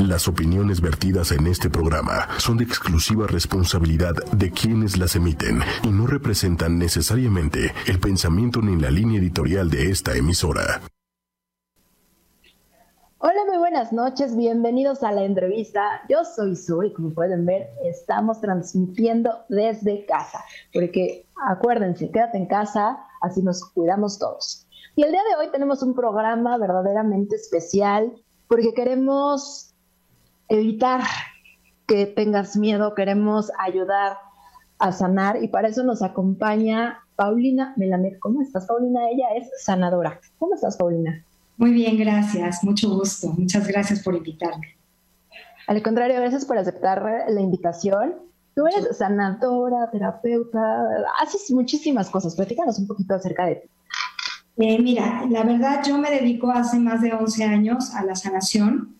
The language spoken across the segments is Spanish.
Las opiniones vertidas en este programa son de exclusiva responsabilidad de quienes las emiten y no representan necesariamente el pensamiento ni la línea editorial de esta emisora. Hola, muy buenas noches, bienvenidos a la entrevista. Yo soy Zoe, como pueden ver, estamos transmitiendo desde casa, porque acuérdense, quédate en casa, así nos cuidamos todos. Y el día de hoy tenemos un programa verdaderamente especial porque queremos evitar que tengas miedo, queremos ayudar a sanar y para eso nos acompaña Paulina Melamed. ¿Cómo estás, Paulina? Ella es sanadora. ¿Cómo estás, Paulina? Muy bien, gracias. Mucho gusto. Muchas gracias por invitarme. Al contrario, gracias por aceptar la invitación. Tú eres sanadora, terapeuta, haces muchísimas cosas. Platícanos un poquito acerca de ti. Eh, mira, la verdad yo me dedico hace más de 11 años a la sanación.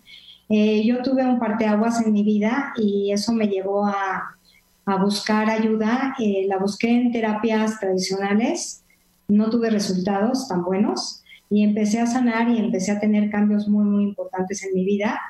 Eh, yo tuve un parteaguas en mi vida y eso me llevó a, buscar ayuda. Eh, la busqué en terapias tradicionales, no tuve resultados tan buenos y empecé a sanar y empecé a tener cambios muy, muy importantes en mi vida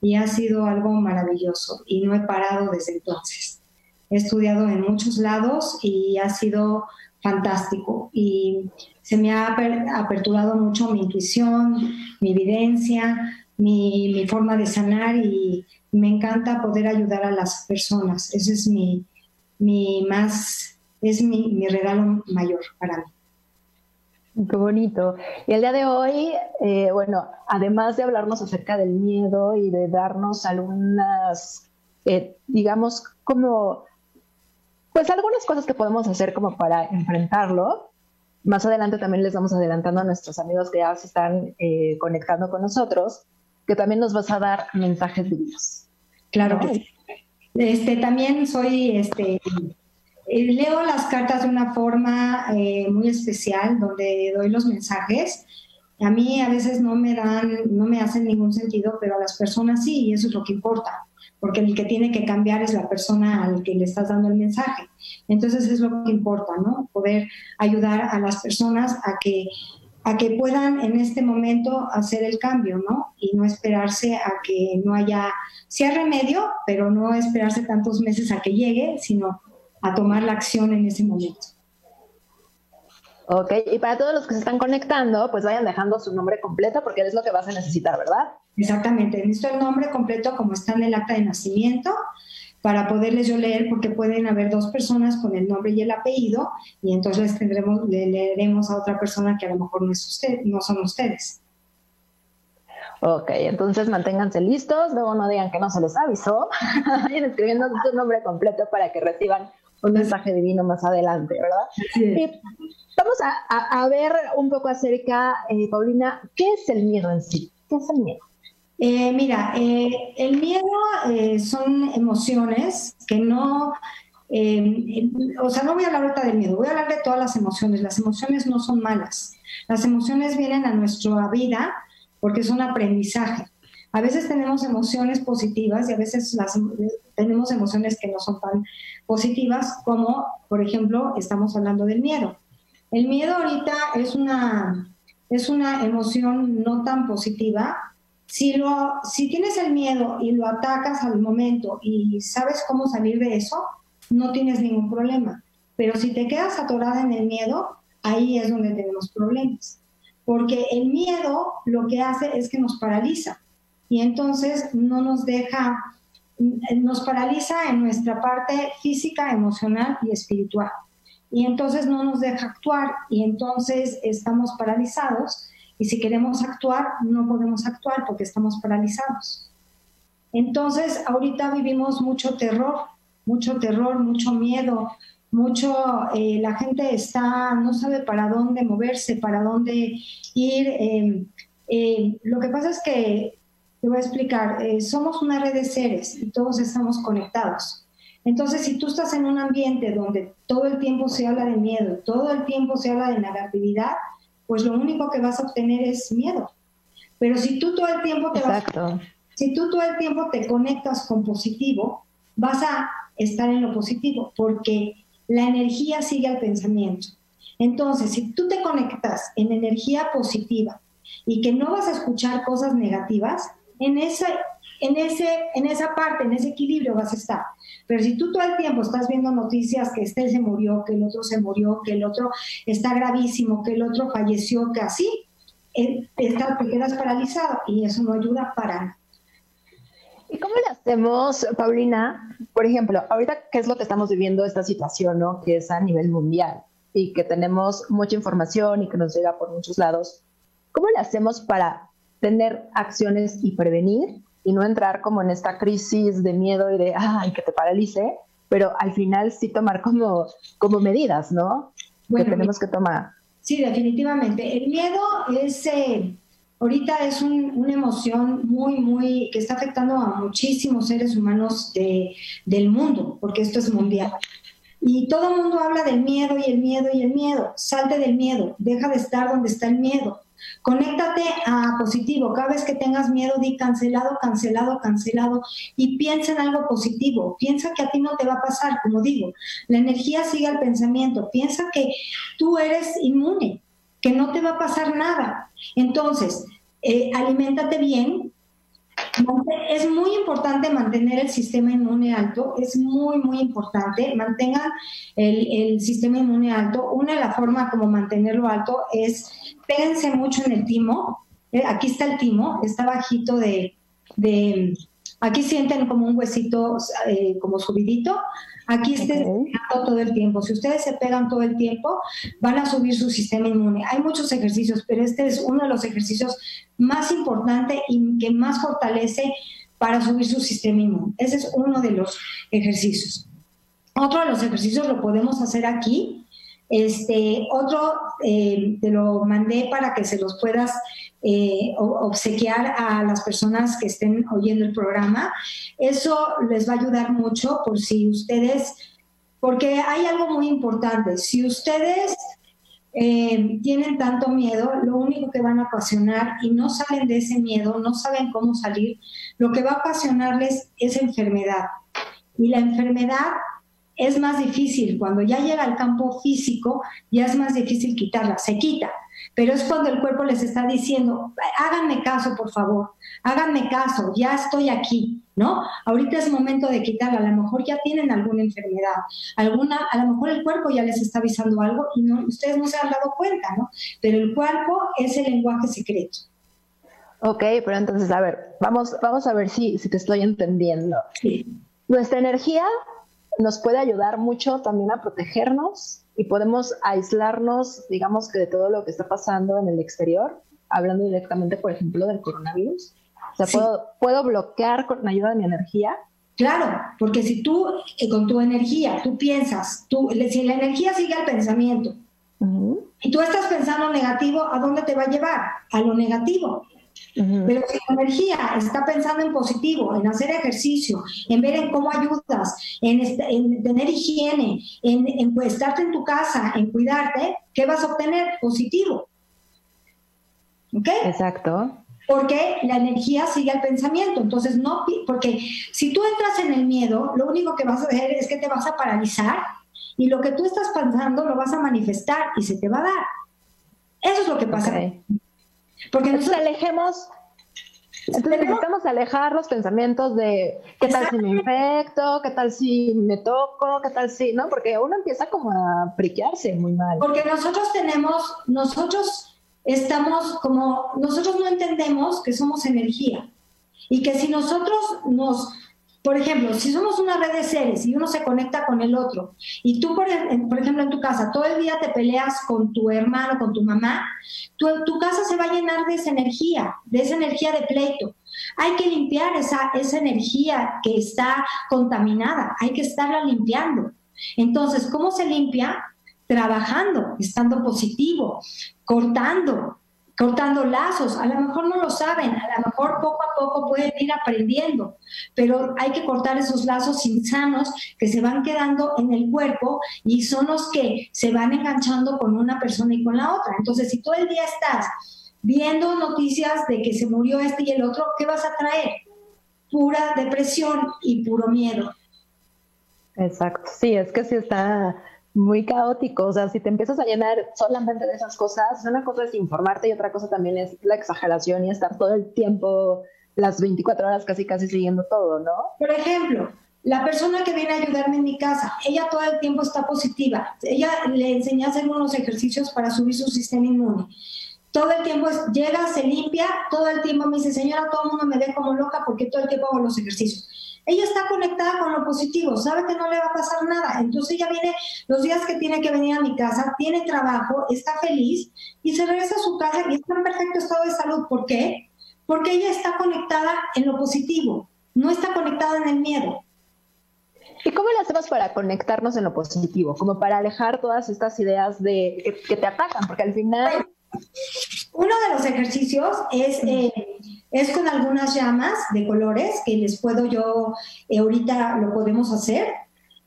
y ha sido algo maravilloso y no he parado desde entonces. He estudiado en muchos lados y ha sido fantástico y se me ha aperturado mucho mi intuición, mi evidencia, mi, forma de sanar y me encanta poder ayudar a las personas. Ese es mi, mi más, es mi, regalo mayor para mí. Qué bonito. Y el día de hoy, eh, bueno, además de hablarnos acerca del miedo y de darnos algunas, eh, digamos, como, pues algunas cosas que podemos hacer como para enfrentarlo, más adelante también les vamos adelantando a nuestros amigos que ya se están eh, conectando con nosotros, que también nos vas a dar mensajes divinos. Claro que sí. Este, también soy, este, eh, leo las cartas de una forma eh, muy especial, donde doy los mensajes. A mí a veces no me dan, no me hacen ningún sentido, pero a las personas sí, y eso es lo que importa, porque el que tiene que cambiar es la persona al que le estás dando el mensaje. Entonces es lo que importa, ¿no? Poder ayudar a las personas a que a que puedan en este momento hacer el cambio, ¿no? Y no esperarse a que no haya, sí hay remedio, pero no esperarse tantos meses a que llegue, sino a tomar la acción en ese momento. Ok, y para todos los que se están conectando, pues vayan dejando su nombre completo porque es lo que vas a necesitar, ¿verdad? Exactamente, necesito el nombre completo como está en el acta de nacimiento, para poderles yo leer, porque pueden haber dos personas con el nombre y el apellido, y entonces tendremos, le leeremos a otra persona que a lo mejor no, es usted, no son ustedes. Ok, entonces manténganse listos, luego no digan que no se les avisó, vayan escribiendo su nombre completo para que reciban un mensaje divino más adelante, ¿verdad? Sí. vamos a, ver un poco acerca, eh, Paulina, ¿qué es el miedo en sí? ¿Qué es el miedo? Eh, mira, eh, el miedo eh, son emociones que no, o sea, no voy a hablar ahorita del miedo, voy a hablar de todas las emociones. Las emociones no son malas. Las emociones vienen a nuestra vida porque son aprendizaje. A veces tenemos emociones positivas y a veces tenemos emociones que no son tan positivas, como por ejemplo estamos hablando del miedo. El miedo ahorita es una, es una emoción no tan positiva si, lo, si tienes el miedo y lo atacas al momento y sabes cómo salir de eso, no tienes ningún problema. Pero si te quedas atorada en el miedo, ahí es donde tenemos problemas. Porque el miedo lo que hace es que nos paraliza y entonces no nos deja, nos paraliza en nuestra parte física, emocional y espiritual. Y entonces no nos deja actuar y entonces estamos paralizados y si queremos actuar, no podemos actuar porque estamos paralizados. Entonces, ahorita vivimos mucho terror, mucho terror, mucho miedo, mucho, eh, la gente está, no sabe para dónde moverse, para dónde ir. Eh, lo que pasa es que, te voy a explicar, eh, somos una red de seres y todos estamos conectados. Entonces, si tú estás en un ambiente donde todo el tiempo se habla de miedo, todo el tiempo se habla de negatividad, pues lo único que vas a obtener es miedo. Pero si tú todo el tiempo te vas, si tú todo el tiempo te conectas con positivo, vas a estar en lo positivo, porque la energía sigue al pensamiento. Entonces, si tú te conectas en energía positiva y que no vas a escuchar cosas negativas, en ese, en, ese, en esa parte, en ese equilibrio vas a estar. Pero si tú todo el tiempo estás viendo noticias que este se murió, que el otro se murió, que el otro está gravísimo, que el otro falleció, que así, eh, te quedas paralizado y eso no ayuda para nada. ¿Y cómo le hacemos, Paulina? Por ejemplo, ahorita, ¿qué es lo que estamos viviendo esta situación, ¿no? Que es a nivel mundial y que tenemos mucha información y que nos llega por muchos lados. ¿Cómo le hacemos para tener acciones y prevenir y no entrar como en esta crisis de miedo y de, ay, que te paralice, pero al final sí tomar como, como medidas, ¿no? que tenemos que tomar. Sí, definitivamente. El miedo es, eh, ahorita es una emoción muy, muy, que está afectando a muchísimos seres humanos de, del mundo, porque esto es mundial. Y todo el mundo habla del miedo y el miedo y el miedo. Salte del miedo, deja de estar donde está el miedo. Conéctate a positivo. Cada vez que tengas miedo, di cancelado, cancelado, cancelado y piensa en algo positivo. Piensa que a ti no te va a pasar, como digo. La energía sigue al pensamiento. Piensa que tú eres inmune, que no te va a pasar nada. Entonces, eh, aliméntate bien, es muy importante mantener el sistema inmune alto, es muy, muy importante. Mantengan el, sistema inmune alto. Una de las formas como mantenerlo alto es péguense mucho en el timo. Eh, aquí está el timo, está bajito de, aquí sienten como un huesito eh, como subidito. Aquí esté todo el tiempo. Si ustedes se pegan todo el tiempo, van a subir su sistema inmune. Hay muchos ejercicios, pero este es uno de los ejercicios más importantes y que más fortalece para subir su sistema inmune. Ese es uno de los ejercicios. Otro de los ejercicios lo podemos hacer aquí. Este, otro eh, te lo mandé para que se los puedas eh, obsequiar a las personas que estén oyendo el programa. Eso les va a ayudar mucho por si ustedes, porque hay algo muy importante, si ustedes eh, tienen tanto miedo, lo único que van a ocasionar y no salen de ese miedo, no saben cómo salir, lo que va a ocasionarles es enfermedad. Y la enfermedad es más difícil, cuando ya llega al campo físico, ya es más difícil quitarla, se quita pero es cuando el cuerpo les está diciendo, háganme caso, por favor, háganme caso, ya estoy aquí, ¿no? Ahorita es momento de quitarla, a lo mejor ya tienen alguna enfermedad, alguna, a lo mejor el cuerpo ya les está avisando algo y no, ustedes no se han dado cuenta, ¿no? Pero el cuerpo es el lenguaje secreto. Ok, pero entonces, a ver, vamos, vamos a ver si, si te estoy entendiendo. Sí. Nuestra energía nos puede ayudar mucho también a protegernos y podemos aislarnos, digamos que de todo lo que está pasando en el exterior, hablando directamente, por ejemplo, del coronavirus. O sea, puedo, puedo bloquear con ayuda de mi energía. Claro, porque si tú eh, con tu energía, tú piensas, tú, si la energía sigue al pensamiento y tú estás pensando negativo, ¿a dónde te va a llevar? A lo negativo. Pero si la energía está pensando en positivo, en hacer ejercicio, en ver en cómo ayudas, en, tener higiene, en, en pues, estarte en tu casa, en cuidarte, ¿qué vas a obtener? Positivo. ¿Ok? Exacto. Porque la energía sigue al pensamiento. Entonces, no, porque si tú entras en el miedo, lo único que vas a hacer es que te vas a paralizar y lo que tú estás pensando lo vas a manifestar y se te va a dar. Eso es lo que pasa. Porque nos alejemos entonces necesitamos alejar los pensamientos de qué tal si me infecto, qué tal si me toco, qué tal si, ¿no? Porque uno empieza como a priquearse muy mal. Porque nosotros tenemos, nosotros estamos como, nosotros no entendemos que somos energía y que si nosotros nos por ejemplo, si somos una red de seres y uno se conecta con el otro, y tú, por, ejemplo, en tu casa, todo el día te peleas con tu hermano, con tu mamá, tu, casa se va a llenar de esa energía, de esa energía de pleito. Hay que limpiar esa, esa energía que está contaminada, hay que estarla limpiando. Entonces, ¿cómo se limpia? Trabajando, estando positivo, cortando, cortando lazos. A lo mejor no lo saben, a lo mejor poco a poco pueden ir aprendiendo, pero hay que cortar esos lazos insanos que se van quedando en el cuerpo y son los que se van enganchando con una persona y con la otra. Entonces, si todo el día estás viendo noticias de que se murió este y el otro, ¿qué vas a traer? Pura depresión y puro miedo. Exacto, sí, es que sí está muy caótico. O sea, si te empiezas a llenar solamente de esas cosas, una cosa es informarte y otra cosa también es la exageración y estar todo el tiempo las 24 horas casi casi siguiendo todo, ¿no? Por ejemplo, la persona que viene a ayudarme en mi casa, ella todo el tiempo está positiva. Ella le enseñé a hacer unos ejercicios para subir su sistema inmune. Todo el tiempo llega, se limpia, todo el tiempo me dice, señora, todo el mundo me ve como loca porque todo el tiempo hago los ejercicios. Ella está conectada con lo positivo, sabe que no le va a pasar nada. Entonces ella viene los días que tiene que venir a mi casa, tiene trabajo, está feliz y se regresa a su casa y está en perfecto estado de salud. ¿Por qué? Porque ella está conectada en lo positivo, no está conectada en el miedo. ¿Y cómo le hacemos para conectarnos en lo positivo? Como para alejar todas estas ideas de que, te atacan, porque al final... Uno de los ejercicios es, eh, es con algunas llamas de colores que les puedo yo, eh, ahorita lo podemos hacer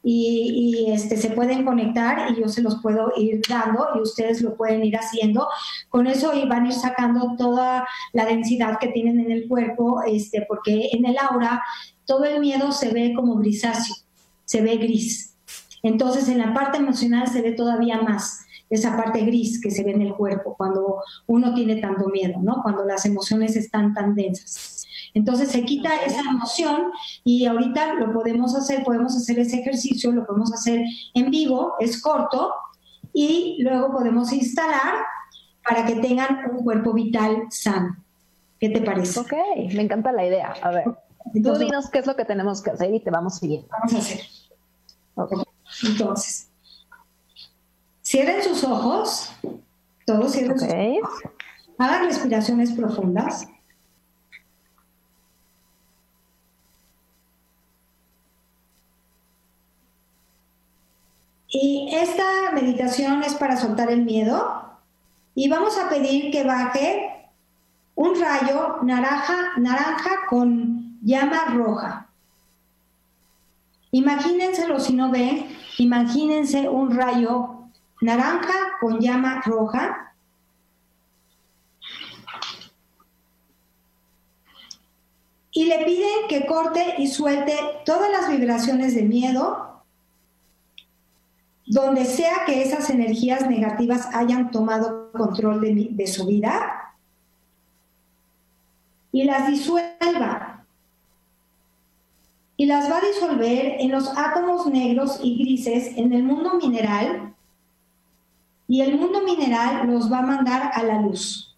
y, este, se pueden conectar y yo se los puedo ir dando y ustedes lo pueden ir haciendo. Con eso van a ir sacando toda la densidad que tienen en el cuerpo, este, porque en el aura todo el miedo se ve como grisáceo se ve gris. Entonces en la parte emocional se ve todavía más esa parte gris que se ve en el cuerpo cuando uno tiene tanto miedo, ¿no? Cuando las emociones están tan densas. Entonces se quita esa emoción y ahorita lo podemos hacer, podemos hacer ese ejercicio, lo podemos hacer en vivo, es corto, y luego podemos instalar para que tengan un cuerpo vital sano. ¿Qué te parece? Ok, me encanta la idea. A ver. Tú dinos qué es lo que tenemos que hacer y te vamos siguiendo. Vamos a hacer. Entonces, cierren sus ojos, todos cierren sus ojos. Hagan respiraciones profundas. Y esta meditación es para soltar el miedo. Y vamos a pedir que baje un rayo naranja, naranja con llama roja. Imagínenselo si no ven, imagínense un rayo naranja con llama roja. Y le piden que corte y suelte todas las vibraciones de miedo, donde sea que esas energías negativas hayan tomado control de, de su vida, y las disuelva y las va a disolver en los átomos negros y grises en el mundo mineral y el mundo mineral los va a mandar a la luz.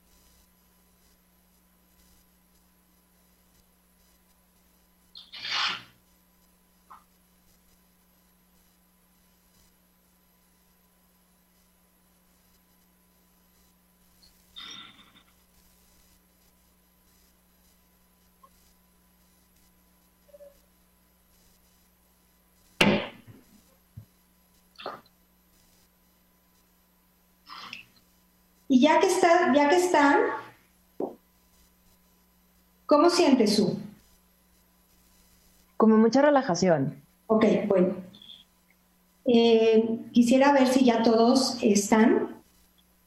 Y ya que, está, ya que están, ¿cómo sientes tú? Como mucha relajación. Ok, bueno. Eh, quisiera ver si ya todos están.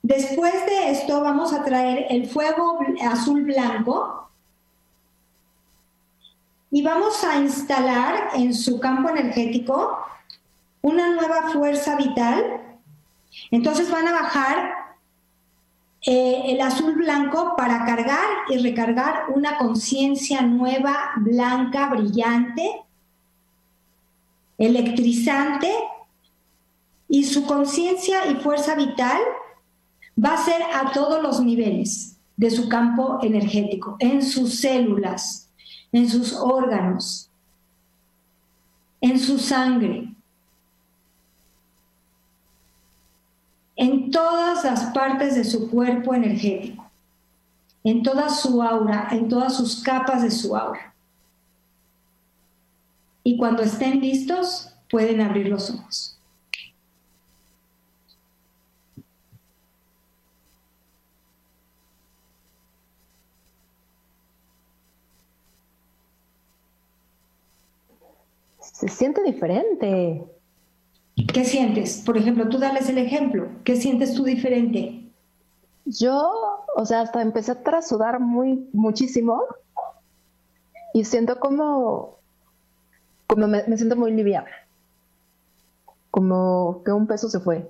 Después de esto vamos a traer el fuego azul blanco y vamos a instalar en su campo energético una nueva fuerza vital. Entonces van a bajar eh, el azul blanco para cargar y recargar una conciencia nueva, blanca, brillante, electrizante, y su conciencia y fuerza vital va a ser a todos los niveles de su campo energético, en sus células, en sus órganos, en su sangre, en todas las partes de su cuerpo energético, en toda su aura, en todas sus capas de su aura. Y cuando estén listos, pueden abrir los ojos. Se siente diferente. ¿Qué sientes? Por ejemplo, tú dales el ejemplo. ¿Qué sientes tú diferente? Yo, o sea, hasta empecé a trasudar muy, muchísimo y siento como, como me, siento muy liviana. Como que un peso se fue.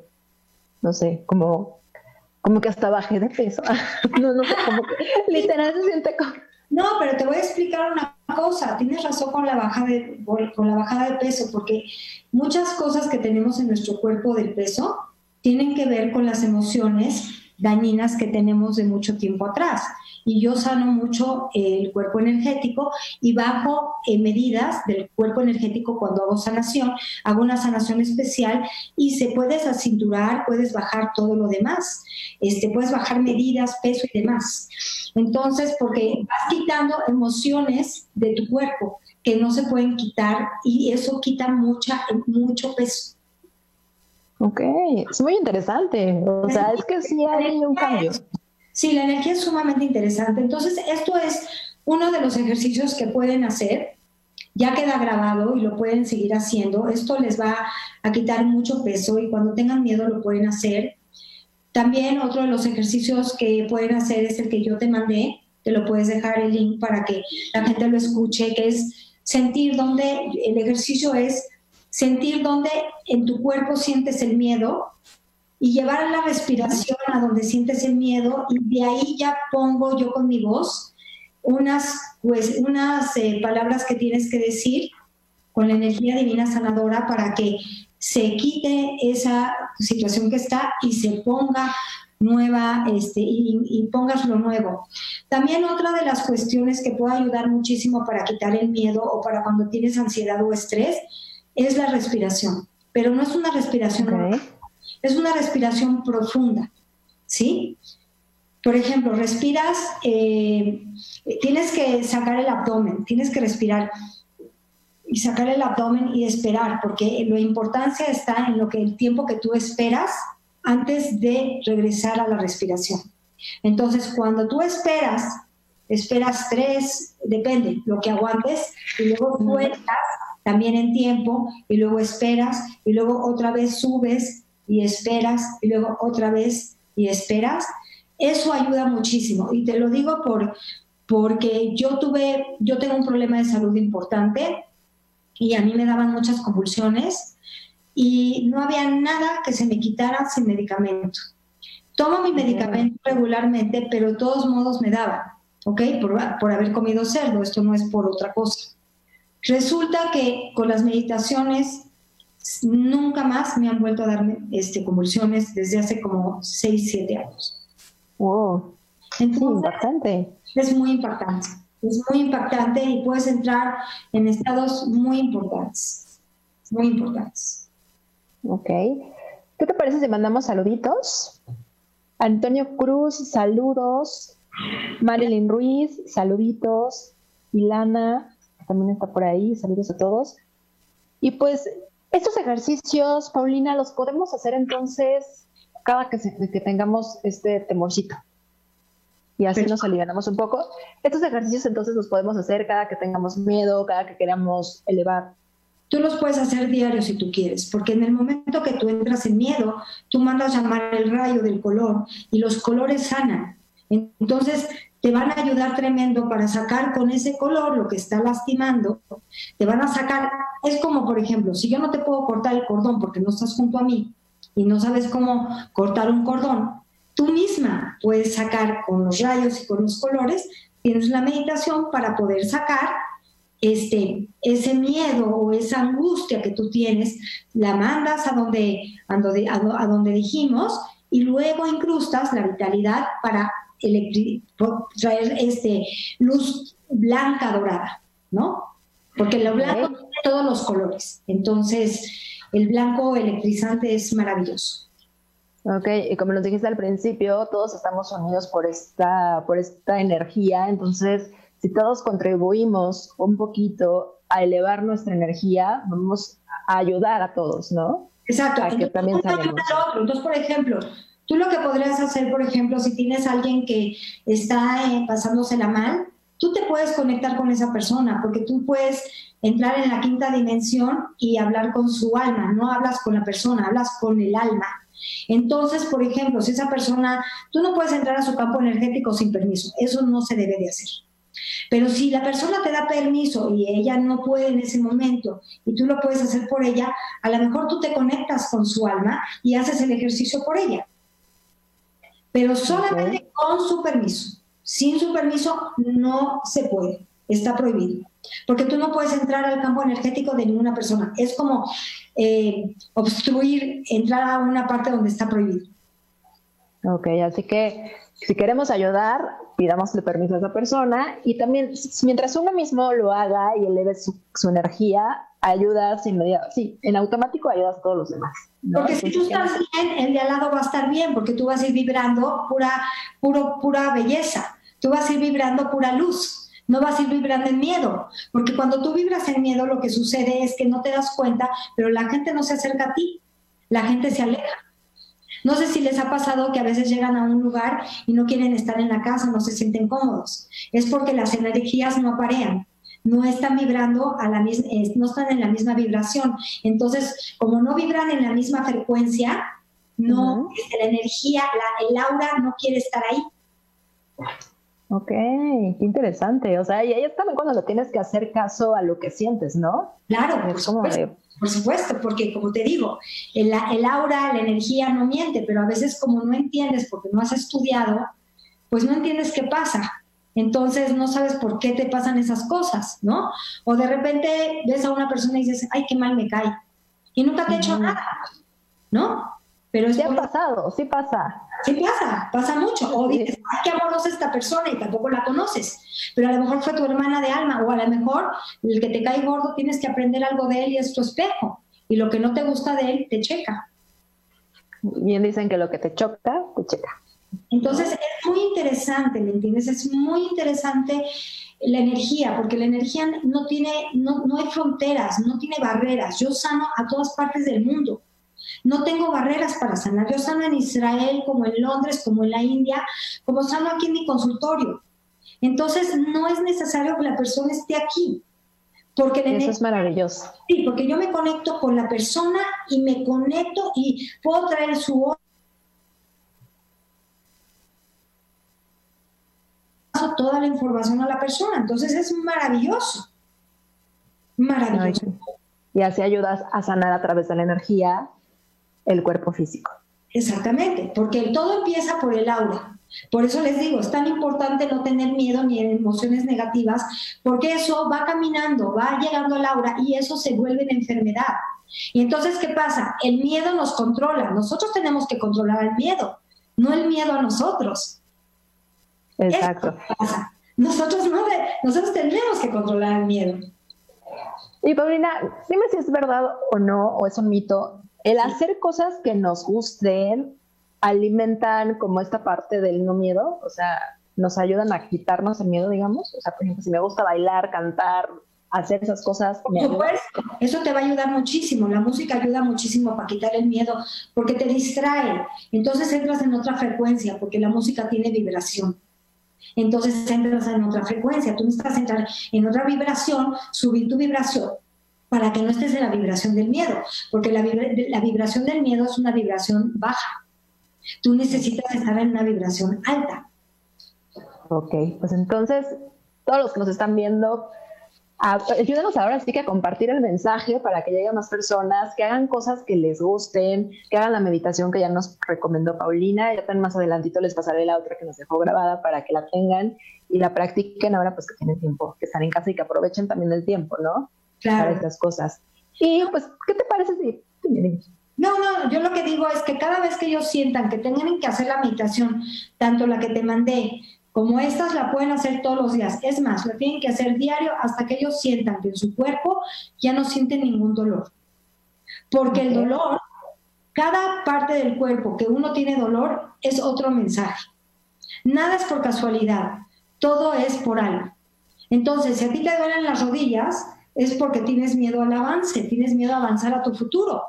No sé, como, como que hasta bajé de peso. no, no sé, como que literal se siente como, No, pero te voy a explicar una cosa. Tienes razón con la bajada de, con la bajada de peso, porque muchas cosas que tenemos en nuestro cuerpo del peso tienen que ver con las emociones dañinas que tenemos de mucho tiempo atrás. Y yo sano mucho el cuerpo energético y bajo eh, medidas del cuerpo energético cuando hago sanación. Hago una sanación especial y se puedes acinturar, puedes bajar todo lo demás. Este, puedes bajar medidas, peso y demás. Entonces, porque vas quitando emociones de tu cuerpo que no se pueden quitar y eso quita mucha, mucho peso. Ok, es muy interesante. O sea, es que sí hay un cambio. Sí, la energía es sumamente interesante. Entonces, esto es uno de los ejercicios que pueden hacer. Ya queda grabado y lo pueden seguir haciendo. Esto les va a quitar mucho peso y cuando tengan miedo lo pueden hacer. También otro de los ejercicios que pueden hacer es el que yo te mandé. Te lo puedes dejar el link para que la gente lo escuche, que es sentir dónde el ejercicio es sentir dónde en tu cuerpo sientes el miedo y llevar la respiración a donde sientes el miedo y de ahí ya pongo yo con mi voz unas, pues, unas eh, palabras que tienes que decir con la energía divina sanadora para que se quite esa situación que está y se ponga nueva este, y, y, pongas lo nuevo. También otra de las cuestiones que puede ayudar muchísimo para quitar el miedo o para cuando tienes ansiedad o estrés es la respiración, pero no es una respiración, es una respiración profunda, ¿sí? Por ejemplo, respiras, eh, tienes que sacar el abdomen, tienes que respirar y sacar el abdomen y esperar, porque la importancia está en lo que el tiempo que tú esperas antes de regresar a la respiración. Entonces, cuando tú esperas, esperas tres, depende, lo que aguantes, y luego sueltas también en tiempo y luego esperas y luego otra vez subes y esperas y luego otra vez y esperas. Eso ayuda muchísimo y te lo digo por, porque yo tuve, yo tengo un problema de salud importante y a mí me daban muchas convulsiones y no había nada que se me quitara sin medicamento. Tomo mi medicamento regularmente, pero de todos modos me daba, ¿ok? Por, por haber comido cerdo, esto no es por otra cosa. Resulta que con las meditaciones nunca más me han vuelto a darme este, convulsiones desde hace como 6, 7 años. Wow. Entonces, Es muy impactante. Es muy impactante y puedes entrar en estados muy importantes. Muy importantes. Ok. ¿Qué te parece si mandamos saluditos? Antonio Cruz, saludos. Marilyn Ruiz, saluditos. Ilana, también está por ahí. Saludos a todos. Y pues estos ejercicios, Paulina, los podemos hacer entonces cada que, que tengamos este temorcito. Y así nos aliviamos un poco. Estos ejercicios entonces los podemos hacer cada que tengamos miedo, cada que queramos elevar. Tú los puedes hacer diarios si tú quieres, porque en el momento que tú entras en miedo, tú mandas llamar el rayo del color y los colores sanan. Entonces, te van a ayudar tremendo para sacar con ese color lo que está lastimando, te van a sacar, es como por ejemplo, si yo no te puedo cortar el cordón porque no estás junto a mí y no sabes cómo cortar un cordón, tú misma puedes sacar con los rayos y con los colores, tienes la meditación para poder sacar este, ese miedo o esa angustia que tú tienes, la mandas a donde, a donde, a donde dijimos y luego incrustas la vitalidad para traer este, luz blanca dorada, ¿no? Porque lo blanco tiene todos los colores. Entonces, el blanco electrizante es maravilloso. Ok, y como nos dijiste al principio, todos estamos unidos por esta, por esta energía, entonces si todos contribuimos un poquito a elevar nuestra energía, vamos a ayudar a todos, ¿no? Exacto. Entonces, por ejemplo, Tú lo que podrías hacer, por ejemplo, si tienes alguien que está eh, pasándosela mal, tú te puedes conectar con esa persona, porque tú puedes entrar en la quinta dimensión y hablar con su alma, no hablas con la persona, hablas con el alma. Entonces, por ejemplo, si esa persona, tú no puedes entrar a su campo energético sin permiso, eso no se debe de hacer. Pero si la persona te da permiso y ella no puede en ese momento y tú lo puedes hacer por ella, a lo mejor tú te conectas con su alma y haces el ejercicio por ella pero solamente con su permiso, sin su permiso no se puede, está prohibido. Porque tú no puedes entrar al campo energético de ninguna persona. Es como eh, obstruir, entrar a una parte donde está prohibido. Ok, así que si queremos ayudar, pidámosle permiso a esa persona y también mientras uno mismo lo haga y eleve su, energía, ayudas inmediatamente, sí, en automático ayudas a todos los demás. Porque si tú estás bien, el de al lado va a estar bien, porque tú vas a ir vibrando pura, puro, pura belleza, tú vas a ir vibrando pura luz, no vas a ir vibrando en miedo, porque cuando tú vibras en miedo lo que sucede es que no te das cuenta, pero la gente no se acerca a ti, la gente se aleja. No sé si les ha pasado que a veces llegan a un lugar y no quieren estar en la casa, no se sienten cómodos. Es porque las energías no aparean, no están vibrando a la misma, no están en la misma vibración. Entonces, como no vibran en la misma frecuencia, no, la energía, el aura no quiere estar ahí. Ok, qué interesante. O sea, y ahí es también cuando lo tienes que hacer caso a lo que sientes, ¿no? Claro, por supuesto. Por supuesto, porque como te digo, el, el, aura, la energía no miente, pero a veces como no entiendes porque no has estudiado, pues no entiendes qué pasa. Entonces no sabes por qué te pasan esas cosas, ¿no? O de repente ves a una persona y dices, ay, qué mal me cae. Y nunca te ha hecho nada, ¿no? Pero es sí ha pasado, sí pasa. Sí pasa, pasa mucho. O dices, ay, qué amorosa esta persona y tampoco la conoces. Pero a lo mejor fue tu hermana de alma, o a lo mejor el que te cae gordo tienes que aprender algo de él y es tu espejo. Y lo que no te gusta de él, te checa. Bien dicen que lo que te choca, te checa. Entonces es muy interesante, ¿me entiendes? Es muy interesante la energía, porque la energía no tiene, no, no hay fronteras, no tiene barreras. Yo sano a todas partes del mundo. No tengo barreras para sanar. Yo sano en Israel, como en Londres, como en la India, como sano aquí en mi consultorio. Entonces, no es necesario que la persona esté aquí. Porque Eso es maravilloso. Sí, porque yo me conecto con la persona y me conecto y puedo traer su toda la información a la persona. Entonces es maravilloso. Maravilloso. Y así ayudas a sanar a través de la energía el cuerpo físico. Exactamente, porque todo empieza por el aura. Por eso les digo, es tan importante no tener miedo ni emociones negativas, porque eso va caminando, va llegando al aura y eso se vuelve en enfermedad. Y entonces, ¿qué pasa? El miedo nos controla. Nosotros tenemos que controlar el miedo, no el miedo a nosotros. Exacto. Nosotros, no, nosotros tenemos que controlar el miedo. Y Paulina, dime si es verdad o no, o es un mito, el hacer cosas que nos gusten alimentan como esta parte del no miedo, o sea, nos ayudan a quitarnos el miedo, digamos. O sea, por ejemplo, si me gusta bailar, cantar, hacer esas cosas. Por supuesto, eso te va a ayudar muchísimo. La música ayuda muchísimo para quitar el miedo porque te distrae. Entonces entras en otra frecuencia porque la música tiene vibración. Entonces entras en otra frecuencia. Tú necesitas entrar en otra vibración, subir tu vibración para que no estés en la vibración del miedo, porque la, la vibración del miedo es una vibración baja. Tú necesitas estar en una vibración alta. Ok, pues entonces, todos los que nos están viendo, ayúdenos ahora sí que a compartir el mensaje para que lleguen más personas, que hagan cosas que les gusten, que hagan la meditación que ya nos recomendó Paulina. Ya también más adelantito les pasaré la otra que nos dejó grabada para que la tengan y la practiquen ahora pues que tienen tiempo, que están en casa y que aprovechen también el tiempo, ¿no? Para estas cosas. Y pues, ¿qué te parece si... No, no, yo lo que digo es que cada vez que ellos sientan que tengan que hacer la meditación, tanto la que te mandé como estas la pueden hacer todos los días. Es más, la tienen que hacer diario hasta que ellos sientan que en su cuerpo ya no sienten ningún dolor. Porque el dolor, cada parte del cuerpo que uno tiene dolor es otro mensaje. Nada es por casualidad, todo es por algo. Entonces, si a ti te duelen las rodillas, es porque tienes miedo al avance, tienes miedo a avanzar a tu futuro.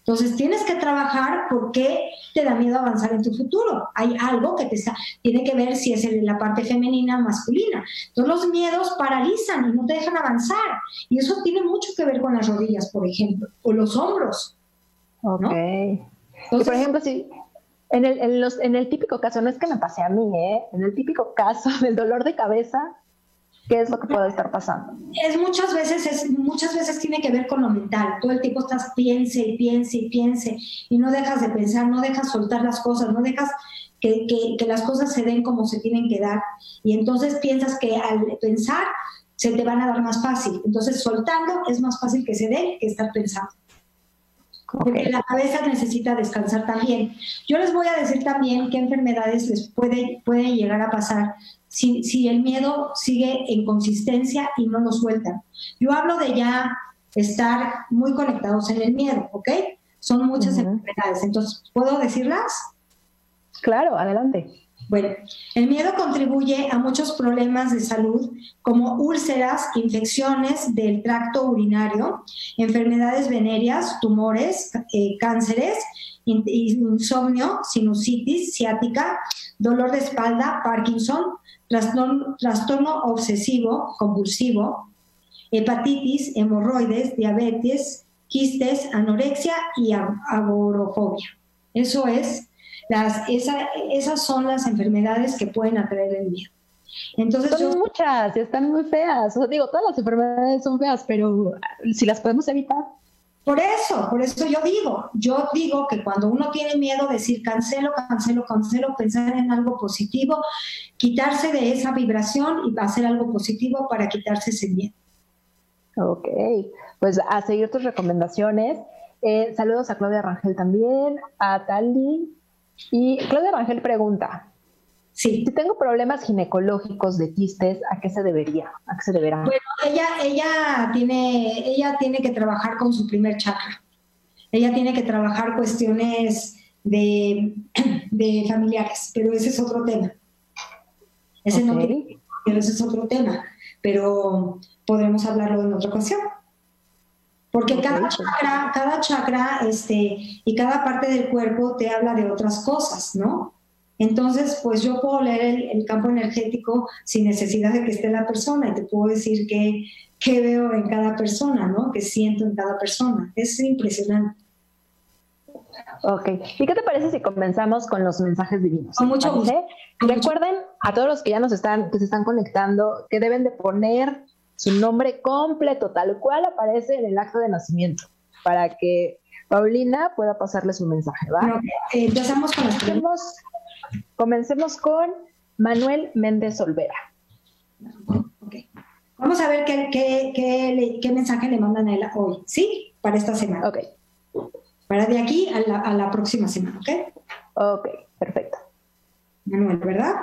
Entonces tienes que trabajar por qué te da miedo avanzar en tu futuro. Hay algo que te está, tiene que ver si es en la parte femenina o masculina. Entonces los miedos paralizan y no te dejan avanzar. Y eso tiene mucho que ver con las rodillas, por ejemplo, o los hombros. Ok. por ejemplo, si en el, en, los, en el típico caso, no es que me pase a mí, ¿eh? en el típico caso del dolor de cabeza, ¿Qué es lo que puede estar pasando? Es muchas veces, es, muchas veces tiene que ver con lo mental. Todo el tiempo estás piense y piense y piense y no dejas de pensar, no dejas soltar las cosas, no dejas que, que, las cosas se den como se tienen que dar. Y entonces piensas que al pensar se te van a dar más fácil. Entonces soltando es más fácil que se dé que estar pensando. Porque la cabeza necesita descansar también. Yo les voy a decir también qué enfermedades les puede, pueden llegar a pasar si, si el miedo sigue en consistencia y no lo sueltan. Yo hablo de ya estar muy conectados en el miedo, ¿ok? Son muchas enfermedades. Entonces, ¿puedo decirlas? Claro, adelante. Bueno, el miedo contribuye a muchos problemas de salud como úlceras, infecciones del tracto urinario, enfermedades venéreas, tumores, eh, cánceres, insomnio, sinusitis ciática, dolor de espalda, Parkinson, trastorno, trastorno obsesivo compulsivo, hepatitis, hemorroides, diabetes, quistes, anorexia y agorofobia. Eso es las, esa, esas son las enfermedades que pueden atraer el miedo. Entonces, son muchas, están muy feas. digo, todas las enfermedades son feas, pero si las podemos evitar. Por eso, por eso yo digo, yo digo que cuando uno tiene miedo, decir cancelo, cancelo, cancelo, pensar en algo positivo, quitarse de esa vibración y hacer algo positivo para quitarse ese miedo. Ok, pues a seguir tus recomendaciones. Eh, saludos a Claudia Rangel también, a Tali, y Claudia Rangel pregunta, si tengo problemas ginecológicos de quistes, ¿a qué se debería? ¿A qué se deberá? Bueno, ella, ella, tiene, ella tiene que trabajar con su primer chakra. Ella tiene que trabajar cuestiones de, familiares, pero ese es otro tema. Ese no pero ese es otro tema. Pero podremos hablarlo en otra ocasión. Porque cada chakra, cada chakra este, y cada parte del cuerpo te habla de otras cosas, ¿no? Entonces, pues yo puedo leer el, campo energético sin necesidad de que esté la persona y te puedo decir qué, qué veo en cada persona, ¿no? Qué siento en cada persona. Es impresionante. Ok. ¿Y qué te parece si comenzamos con los mensajes divinos? Con mucho gusto. Recuerden a todos los que ya nos están, que se están conectando, que deben de poner su nombre completo, tal cual aparece en el acto de nacimiento, para que Paulina pueda pasarle su mensaje, ¿va? Eh, empezamos con los Comencemos con Manuel Méndez Olvera. Vamos a ver qué, qué, qué, mensaje le mandan a él hoy, ¿sí? Para esta semana. Ok. Para de aquí a la, a la próxima semana, ¿ok? Ok, perfecto. Manuel, ¿verdad?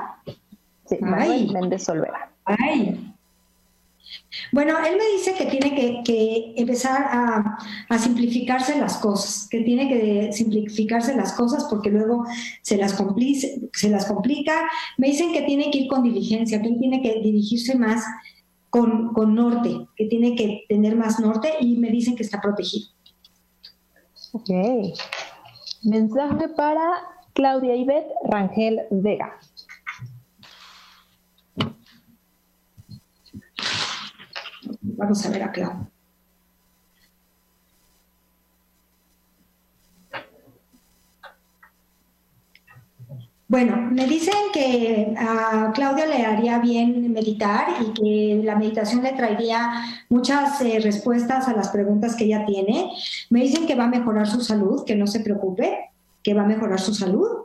Sí, Manuel Méndez Olvera. Ay, bueno, él me dice que tiene que, empezar a, simplificarse las cosas, que tiene que simplificarse las cosas porque luego se las, se las complica. Me dicen que tiene que ir con diligencia, que él tiene que dirigirse más con, norte, que tiene que tener más norte y me dicen que está protegido. Ok. Mensaje para Claudia Ivette Rangel Vega. Vamos a ver acá. Bueno, me dicen que a Claudia le haría bien meditar y que la meditación le traería muchas eh, respuestas a las preguntas que ella tiene. Me dicen que va a mejorar su salud, que no se preocupe, que va a mejorar su salud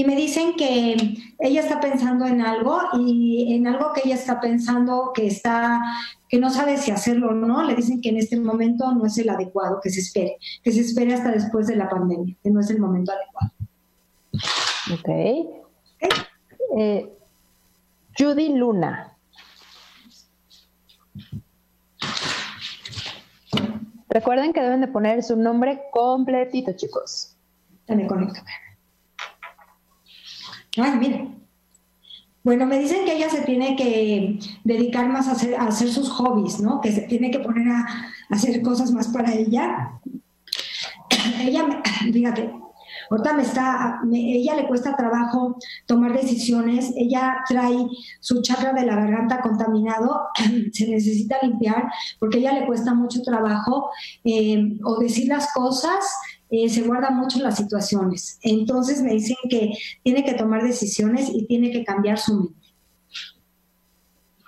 y me dicen que ella está pensando en algo y en algo que ella está pensando que está que no sabe si hacerlo o no, le dicen que en este momento no es el adecuado, que se espere, que se espere hasta después de la pandemia, que no es el momento adecuado. Ok. Eh, Judy Luna. Recuerden que deben de poner su nombre completito, chicos. me conecto. Ay, mira. Bueno, me dicen que ella se tiene que dedicar más a hacer, sus hobbies, ¿no? Que se tiene que poner a, hacer cosas más para ella. Ella, fíjate, ahorita me está, ella le cuesta trabajo tomar decisiones, ella trae su chakra de la garganta contaminado, se necesita limpiar porque ella le cuesta mucho trabajo eh, o decir las cosas eh, se guarda mucho las situaciones. Entonces me dicen que tiene que tomar decisiones y tiene que cambiar su mente.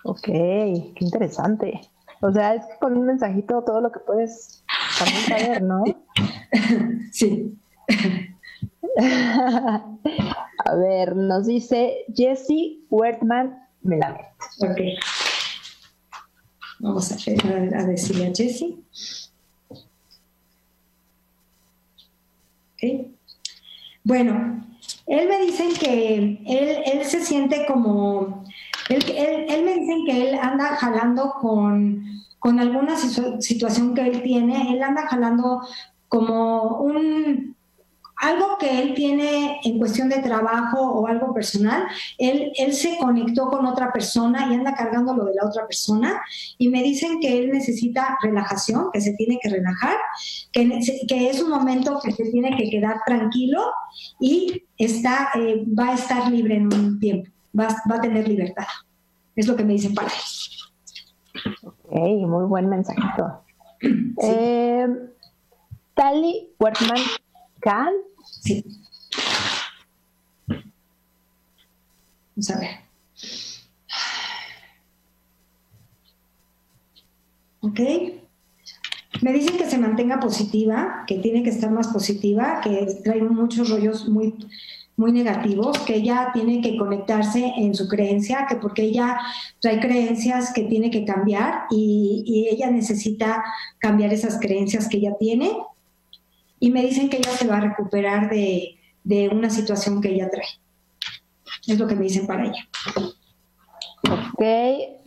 Ok, qué interesante. O sea, es con un mensajito todo lo que puedes saber, ¿no? Sí. A ver, nos dice Jesse Wertman Melamed. Ok. Vamos a, a decirle a Jesse. Bueno, él me dicen que él, él se siente como, él, él, me dicen que él anda jalando con, con alguna situación que él tiene, él anda jalando como un, algo que él tiene en cuestión de trabajo o algo personal, él, él se conectó con otra persona y anda cargando lo de la otra persona y me dicen que él necesita relajación, que se tiene que relajar, que, que es un momento que se tiene que quedar tranquilo y está, eh, va a estar libre en un tiempo, va, va, a tener libertad. Es lo que me dicen para él. Ok, muy buen mensajito. Eh, Tali Wertman Kahn Sí. Vamos a ver. ¿Ok? Me dicen que se mantenga positiva, que tiene que estar más positiva, que trae muchos rollos muy, muy negativos, que ella tiene que conectarse en su creencia, que porque ella trae creencias que tiene que cambiar y, y ella necesita cambiar esas creencias que ella tiene y me dicen que ella se va a recuperar de, una situación que ella trae. Es lo que me dicen para ella. Ok,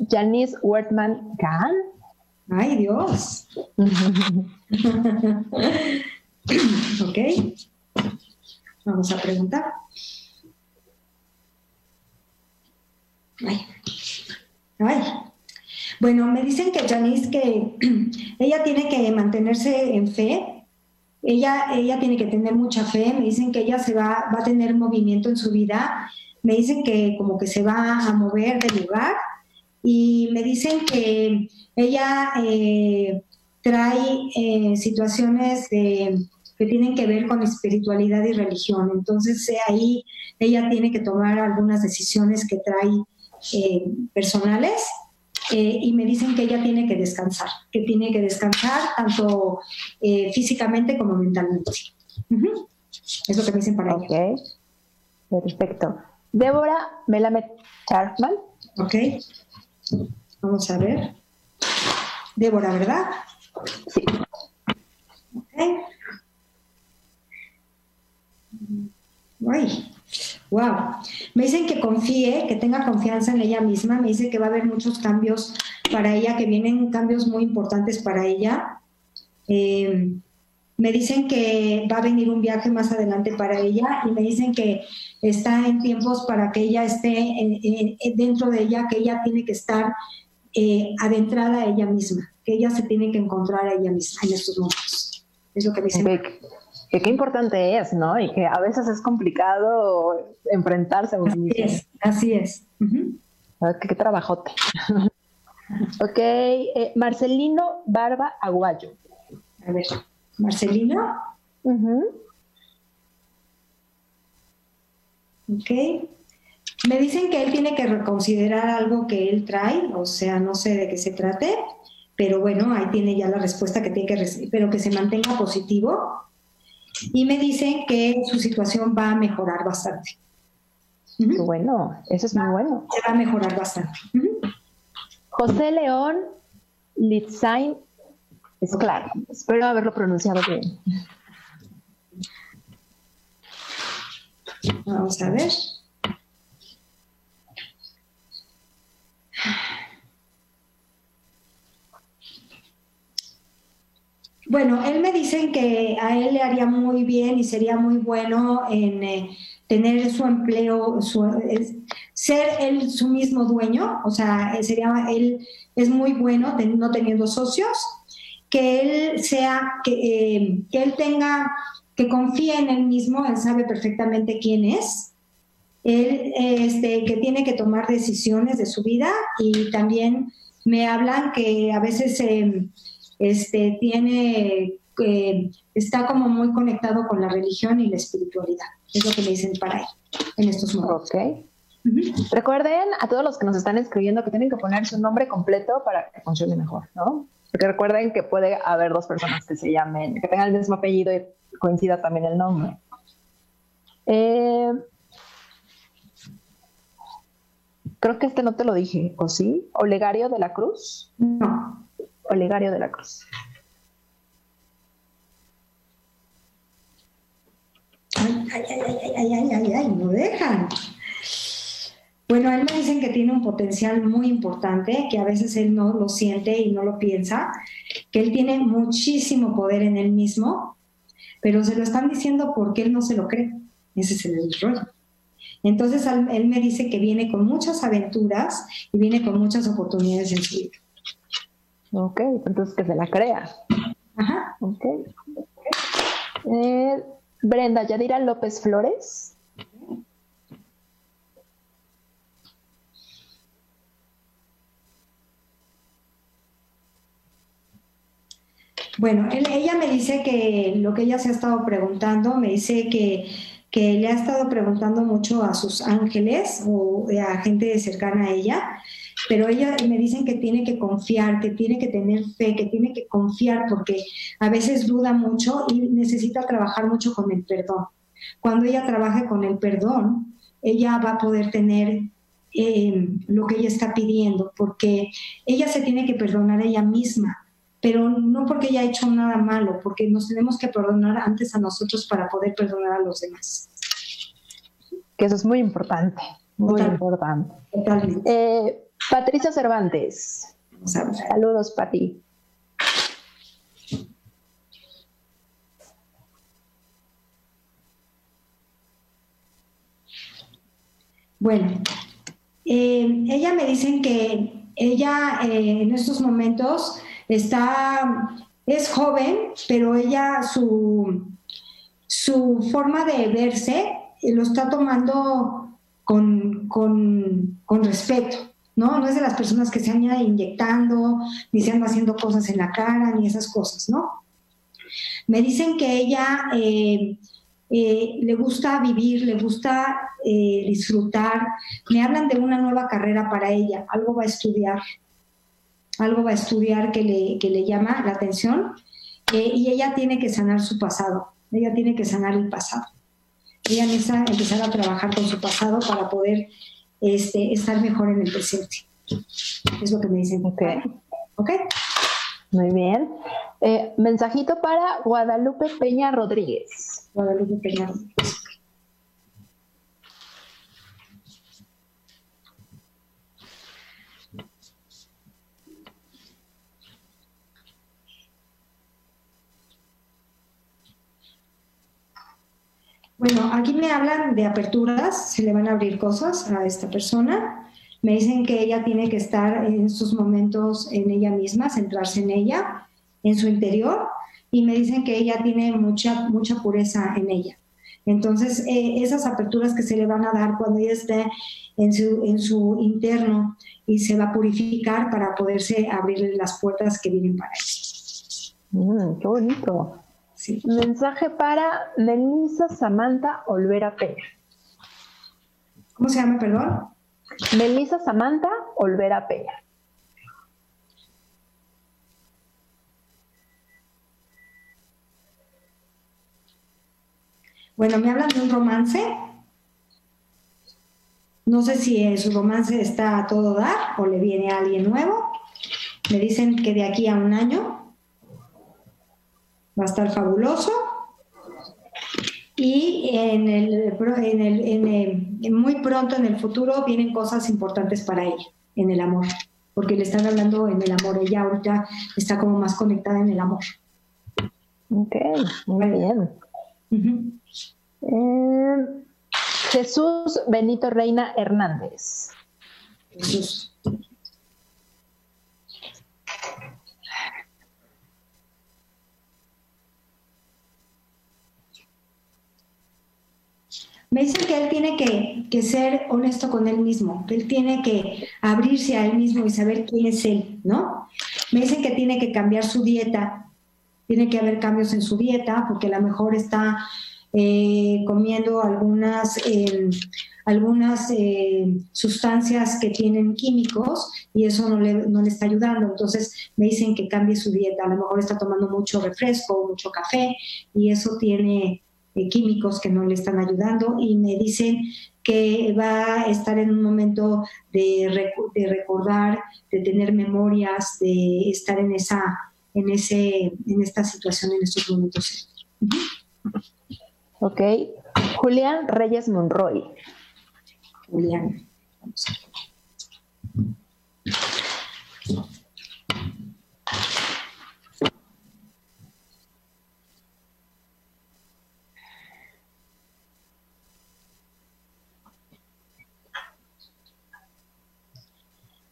Janice Wertman Kahn. Ay, Dios. ok. Vamos a preguntar. Ay. Ay. Bueno, me dicen que Janice que ella tiene que mantenerse en fe, ella, ella tiene que tener mucha fe, me dicen que ella se va, va a tener movimiento en su vida, me dicen que como que se va a mover del lugar y me dicen que ella eh, trae eh, situaciones que tienen que ver con espiritualidad y religión. Entonces ahí ella tiene que tomar algunas decisiones que trae eh, personales eh, y me dicen que ella tiene que descansar, que tiene que descansar tanto eh, físicamente como mentalmente. Es lo que me dicen para ella. Ok, perfecto. Débora Melamed Chartman. Ok, vamos a ver. Débora, ¿verdad? Sí. Ok. Ay, Me dicen que confíe, que tenga confianza en ella misma. Me dice que va a haber muchos cambios para ella, que vienen cambios muy importantes para ella. Eh, me dicen que va a venir un viaje más adelante para ella y me dicen que está en tiempos para que ella esté dentro de ella, que ella tiene que estar eh, adentrada a ella misma, que ella se tiene que encontrar a ella misma en estos momentos. Es lo que me dicen que qué importante es, ¿no? Y que a veces es complicado enfrentarse a un Así es, así es. qué, trabajote. ok, eh, Marcelino Barba Aguayo. A ver, Marcelino. Ok. Me dicen que él tiene que reconsiderar algo que él trae, o sea, no sé de qué se trate, pero bueno, ahí tiene ya la respuesta que tiene que recibir, pero que se mantenga positivo y me dicen que su situación va a mejorar bastante. Bueno, eso es muy bueno. Se va a mejorar bastante. José León Litzain, es claro, espero haberlo pronunciado bien. Vamos a ver. Bueno, él me dice que a él le haría muy bien y sería muy bueno en eh, tener su empleo, ser él su mismo dueño, o sea, sería él es muy bueno no teniendo socios, que él sea, que, eh, que él tenga, que confíe en él mismo, él sabe perfectamente quién es, él este, que tiene que tomar decisiones de su vida y también me hablan que a veces eh, este, tiene, eh, está como muy conectado con la religión y la espiritualidad. Es lo que me dicen para él en estos momentos. Ok. Recuerden a todos los que nos están escribiendo que tienen que poner su nombre completo para que funcione mejor, ¿no? Porque recuerden que puede haber dos personas que se llamen, que tengan el mismo apellido y coincida también el nombre. Eh, Creo que este no te lo dije, ¿o sí? ¿Olegario de la Cruz? No. Olegario de la Cruz. Ay, ay, ay, ay, ay, ay, ay, no dejan. Bueno, él me dicen que tiene un potencial muy importante, que a veces él no lo siente y no lo piensa, que él tiene muchísimo poder en él mismo, pero se lo están diciendo porque él no se lo cree. Ese es el rollo. Entonces él me dice que viene con muchas aventuras y viene con muchas oportunidades en su vida. Ok, entonces que se la crea. Ajá. Ok. Eh, Brenda Yadira López Flores. Bueno, ella me dice que lo que ella se ha estado preguntando, me dice que, le ha estado preguntando mucho a sus ángeles o a gente cercana a ella, pero ella me dicen que tiene que confiar, que tiene que tener fe, que tiene que confiar porque a veces duda mucho y necesita trabajar mucho con el perdón. Cuando ella trabaje con el perdón, ella va a poder tener eh, lo que ella está pidiendo, porque ella se tiene que perdonar ella misma pero no porque haya hecho nada malo, porque nos tenemos que perdonar antes a nosotros para poder perdonar a los demás. Que eso es muy importante, muy importante. Totalmente. Eh, Patricia Cervantes. Saludos, Pati. Bueno, eh, ella me dicen que ella eh, en estos momentos está, es joven, pero ella, su, su forma de verse lo está tomando con, con, con, respeto, ¿no? No es de las personas que se han ido inyectando, ni se andan haciendo cosas en la cara, ni esas cosas, ¿no? Me dicen que ella eh, eh, le gusta vivir, le gusta disfrutar, me hablan de una nueva carrera para ella, algo va a estudiar, algo va a estudiar que le, que le llama la atención eh, y ella tiene que sanar su pasado, ella tiene que sanar el pasado. Ella necesita empezar a trabajar con su pasado para poder este, estar mejor en el presente. Es lo que me dicen. Ok. ¿Ok? Muy bien. Eh, mensajito para Guadalupe Peña Rodríguez. Guadalupe Peña Rodríguez. Bueno, aquí me hablan de aperturas, se le van a abrir cosas a esta persona. Me dicen que ella tiene que estar en sus momentos en ella misma, centrarse en ella, en su interior, y me dicen que ella tiene mucha, mucha pureza en ella. Entonces, eh, esas aperturas que se le van a dar cuando ella esté en su, en su interno y se va a purificar para poderse abrir las puertas que vienen para ella. Mm, qué bonito. Mensaje para Melissa Samantha Olvera Peña. ¿Cómo se llama, perdón? Melissa Samantha Olvera Peña. Bueno, me hablan de un romance. No sé si su romance está a todo dar o le viene a alguien nuevo. Me dicen que de aquí a un año va a estar fabuloso. Y en el, en el, muy pronto en el futuro vienen cosas importantes para ella, en el amor, porque le están hablando en el amor. Ella ahorita está como más conectada en el amor. Ok, muy bien. Eh, Jesús Benito Reina Hernández. Jesús. Me dicen que él tiene que, ser honesto con él mismo, que él tiene que abrirse a él mismo y saber quién es él, ¿no? Me dicen que tiene que cambiar su dieta, tiene que haber cambios en su dieta, porque a lo mejor está eh, comiendo algunas, em, algunas eh, sustancias que tienen químicos y eso no le, no le está ayudando. Entonces me dicen que cambie su dieta. A lo mejor está tomando mucho refresco, mucho café y eso tiene químicos que no le están ayudando y me dicen que va a estar en un momento de, de recordar, de tener memorias, de estar en esa, en ese, en esta situación, en estos momentos. Ok. Julián Reyes Monroy. Julián. Vamos a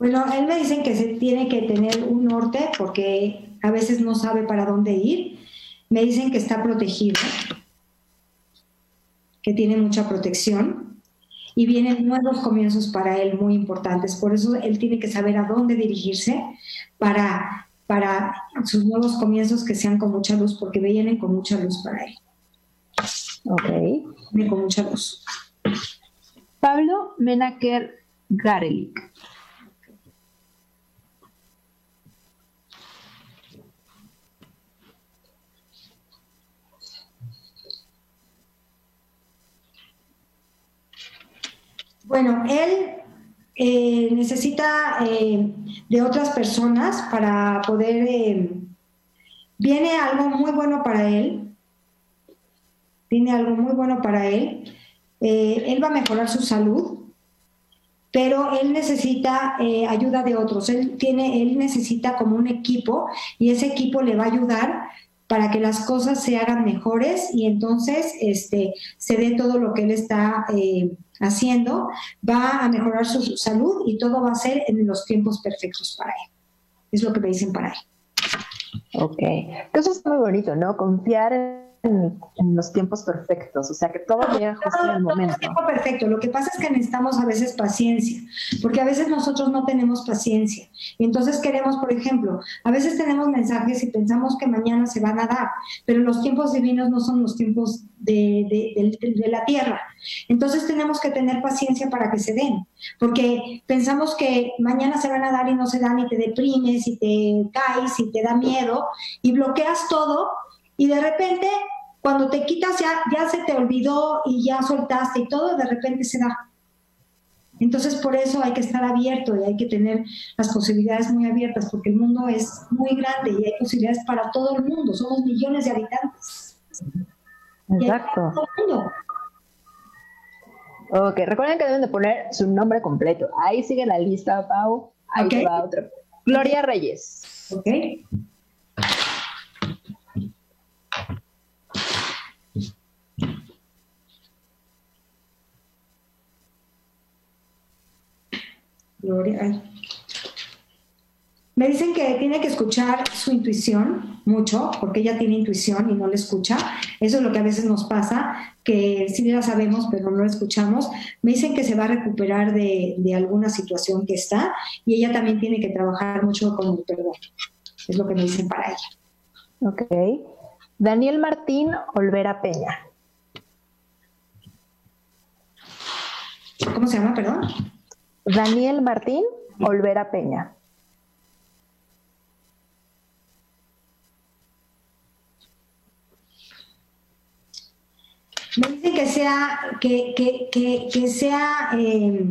Bueno, él me dicen que se tiene que tener un norte porque a veces no sabe para dónde ir. Me dicen que está protegido, que tiene mucha protección y vienen nuevos comienzos para él muy importantes. Por eso él tiene que saber a dónde dirigirse para, para sus nuevos comienzos que sean con mucha luz, porque vienen con mucha luz para él. Ok. Vienen con mucha luz. Pablo Menaker Garelik. Bueno, él eh, necesita eh, de otras personas para poder... Eh, viene algo muy bueno para él. Viene algo muy bueno para él. él va a mejorar su salud, pero él necesita ayuda de otros. Él, tiene, él necesita como un equipo y ese equipo le va a ayudar para que las cosas se hagan mejores y entonces este, se dé todo lo que él está haciendo, va a mejorar su salud y todo va a ser en los tiempos perfectos para él. Es lo que me dicen para él. Ok, eso es muy bonito, ¿no? Confiar en en, los tiempos perfectos, o sea, que todo llega justo en el momento. Tiempo perfecto, lo que pasa es que necesitamos a veces paciencia, porque a veces nosotros no tenemos paciencia. Y entonces queremos, por ejemplo, a veces tenemos mensajes y pensamos que mañana se van a dar, pero los tiempos divinos no son los tiempos de, de la tierra. Entonces tenemos que tener paciencia para que se den, porque pensamos que mañana se van a dar y no se dan y te deprimes y te caes y te da miedo y bloqueas todo y de repente cuando te quitas ya, ya se te olvidó y ya soltaste y todo, de repente se da. Entonces por eso hay que estar abierto y hay que tener las posibilidades muy abiertas porque el mundo es muy grande y hay posibilidades para todo el mundo. Somos millones de habitantes. Exacto. Ok, recuerden que deben de poner su nombre completo. Ahí sigue la lista, Pau. Ahí va otra. Gloria Reyes. Ok. Me dicen que tiene que escuchar su intuición mucho, porque ella tiene intuición y no la escucha. Eso es lo que a veces nos pasa, que sí la sabemos, pero no la escuchamos. Me dicen que se va a recuperar de, alguna situación que está y ella también tiene que trabajar mucho con el perdón. Es lo que me dicen para ella. Ok. Daniel Martín Olvera Peña. ¿Cómo se llama, perdón? Daniel Martín Olvera Peña. Me dice que sea, que, que, sea eh,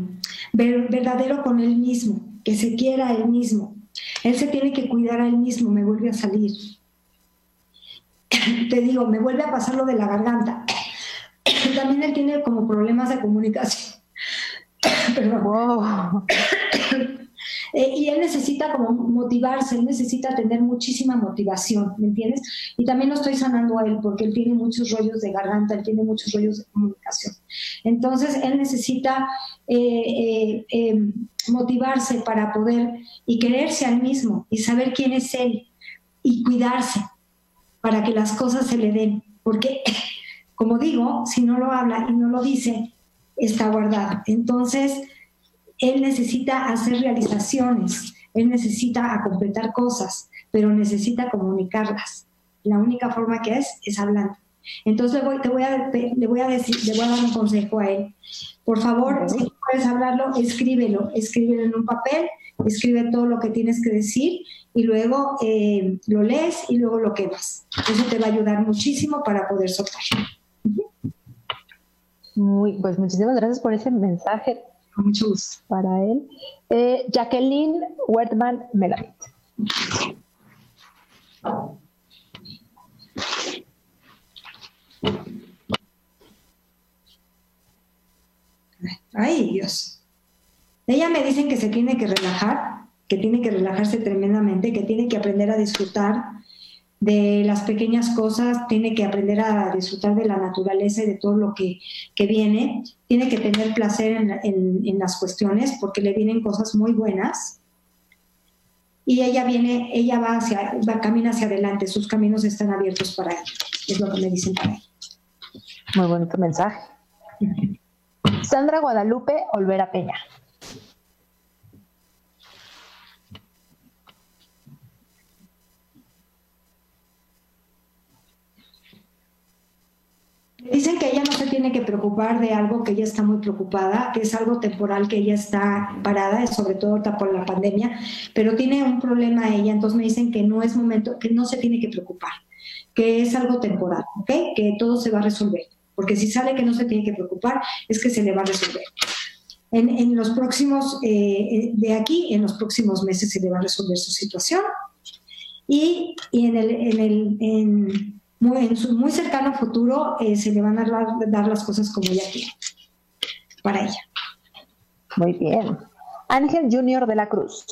verdadero con él mismo, que se quiera a él mismo. Él se tiene que cuidar a él mismo, me vuelve a salir. Te digo, me vuelve a pasar lo de la garganta. También él tiene como problemas de comunicación. Eh, y él necesita como motivarse, él necesita tener muchísima motivación, ¿me entiendes? Y también lo estoy sanando a él porque él tiene muchos rollos de garganta, él tiene muchos rollos de comunicación. Entonces, él necesita eh, eh, motivarse para poder y quererse al mismo y saber quién es él y cuidarse para que las cosas se le den. Porque, como digo, si no lo habla y no lo dice, está guardado. Entonces, él necesita hacer realizaciones, él necesita completar cosas, pero necesita comunicarlas. La única forma que es es hablando. Entonces le voy, te voy a, le voy a decir, le voy a dar un consejo a él. Por favor, si puedes hablarlo, escríbelo, escríbelo en un papel, escribe todo lo que tienes que decir y luego eh, lo lees y luego lo quemas. Eso te va a ayudar muchísimo para poder soltar. Muy, pues muchísimas gracias por ese mensaje. Con mucho gusto. Para él. Eh, Jacqueline Wertman Melamit. Ay, Dios. Ella me dicen que se tiene que relajar, que tiene que relajarse tremendamente, que tiene que aprender a disfrutar de las pequeñas cosas, tiene que aprender a disfrutar de la naturaleza y de todo lo que, viene, tiene que tener placer en, las cuestiones porque le vienen cosas muy buenas y ella viene, ella va hacia, va, camina hacia adelante, sus caminos están abiertos para ella, es lo que me dicen para ella. Muy bonito mensaje. Sandra Guadalupe Olvera Peña. Dicen que ella no se tiene que preocupar de algo que ella está muy preocupada, que es algo temporal, que ella está parada, sobre todo por la pandemia, pero tiene un problema ella, entonces me dicen que no es momento, que no se tiene que preocupar, que es algo temporal. Que todo se va a resolver, porque si sale que no se tiene que preocupar, es que se le va a resolver. En, los próximos, eh, eh, de aquí, en los próximos meses se le va a resolver su situación. Y, y en el, en el en, muy, en su muy cercano futuro eh, se le van a dar, las cosas como ella quiere para ella. Muy bien. Ángel Junior de la Cruz.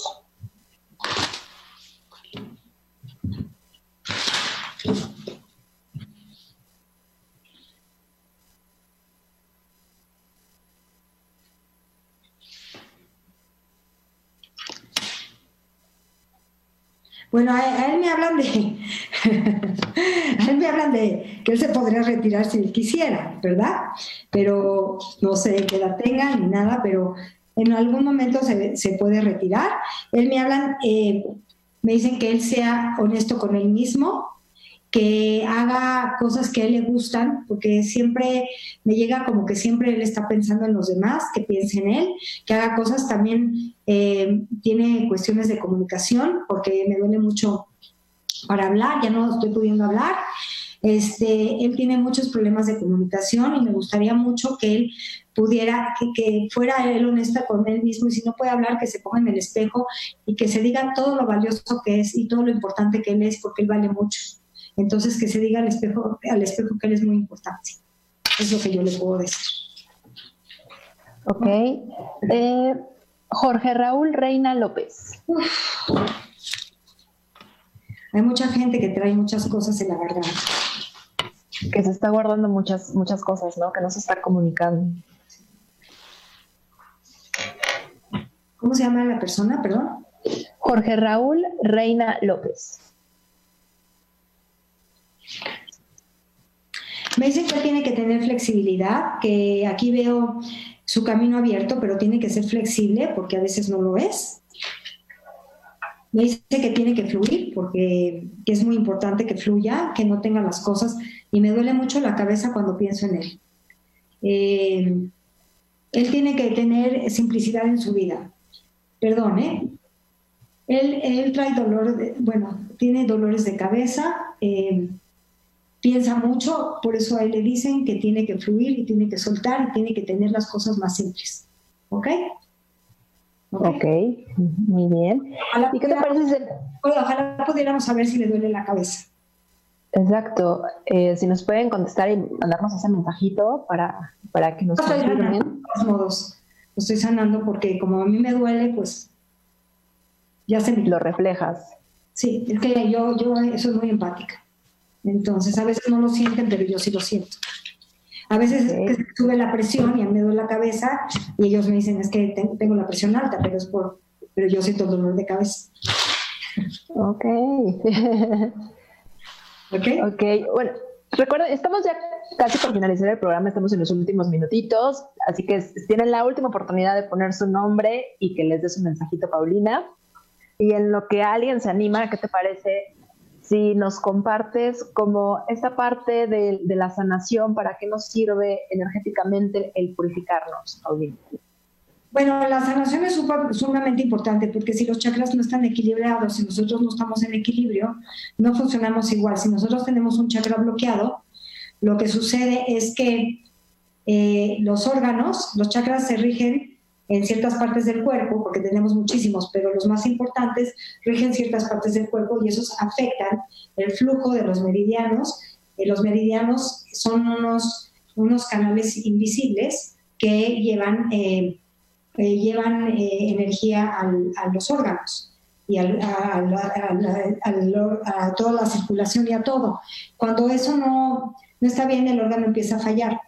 Bueno, a, él me hablan de, a él me hablan de que él se podría retirar si él quisiera, ¿verdad? Pero no sé qué edad tenga ni nada, pero en algún momento se, se puede retirar. Él me hablan, eh, me dicen que él sea honesto con él mismo, que haga cosas que a él le gustan, porque siempre me llega como que siempre él está pensando en los demás, que piense en él, que haga cosas también, eh, tiene cuestiones de comunicación, porque me duele mucho para hablar, ya no estoy pudiendo hablar. Este, él tiene muchos problemas de comunicación y me gustaría mucho que él pudiera, que, que, fuera él honesta con él mismo y si no puede hablar, que se ponga en el espejo y que se diga todo lo valioso que es y todo lo importante que él es, porque él vale mucho. Entonces, que se diga al espejo, al espejo que él es muy importante. Es lo que yo le puedo decir. Ok. Eh, Jorge Raúl Reina López. Hay mucha gente que trae muchas cosas en la garganta. Que se está guardando muchas, muchas cosas, ¿no? Que no se está comunicando. ¿Cómo se llama la persona, perdón? Jorge Raúl Reina López. Me dicen que tiene que tener flexibilidad, que aquí veo su camino abierto, pero tiene que ser flexible porque a veces no lo es. Me dice que tiene que fluir porque es muy importante que fluya, que no tenga las cosas y me duele mucho la cabeza cuando pienso en él. Eh, él tiene que tener simplicidad en su vida. Perdón, ¿eh? Él, él trae dolor, bueno, tiene dolores de cabeza. Eh, piensa mucho, por eso a él le dicen que tiene que fluir y tiene que soltar y tiene que tener las cosas más simples. ¿Ok? Ok, muy bien. ¿Y qué te parece? Ojalá pudiéramos saber si le duele la cabeza. Exacto. Eh, si nos pueden contestar y mandarnos ese mensajito para, para que nos no estoy sanando, de todos modos. Lo estoy sanando porque como a mí me duele, pues ya se me... Lo reflejas. Sí, es que yo, yo soy muy empática. Entonces, a veces no lo sienten, pero yo sí lo siento. A veces es que sube la presión y me duele la cabeza y ellos me dicen, es que tengo la presión alta, pero es por, pero yo siento el dolor de cabeza. Ok. ok. Ok, bueno, recuerden, estamos ya casi por finalizar el programa, estamos en los últimos minutitos, así que tienen la última oportunidad de poner su nombre y que les dé su mensajito, Paulina. Y en lo que alguien se anima, ¿qué te parece si nos compartes como esta parte de, la sanación, ¿para qué nos sirve energéticamente el purificarnos, Paulina? Bueno, la sanación es sumamente importante porque si los chakras no están equilibrados, si nosotros no estamos en equilibrio, no funcionamos igual. Si nosotros tenemos un chakra bloqueado, lo que sucede es que eh, los órganos, los chakras se rigen en ciertas partes del cuerpo, porque tenemos muchísimos, pero los más importantes rigen ciertas partes del cuerpo y esos afectan el flujo de los meridianos. Eh, los meridianos son unos, unos canales invisibles que llevan, eh, llevan energía a los órganos y a, toda la circulación y a todo. Cuando eso no, no está bien, el órgano empieza a fallar.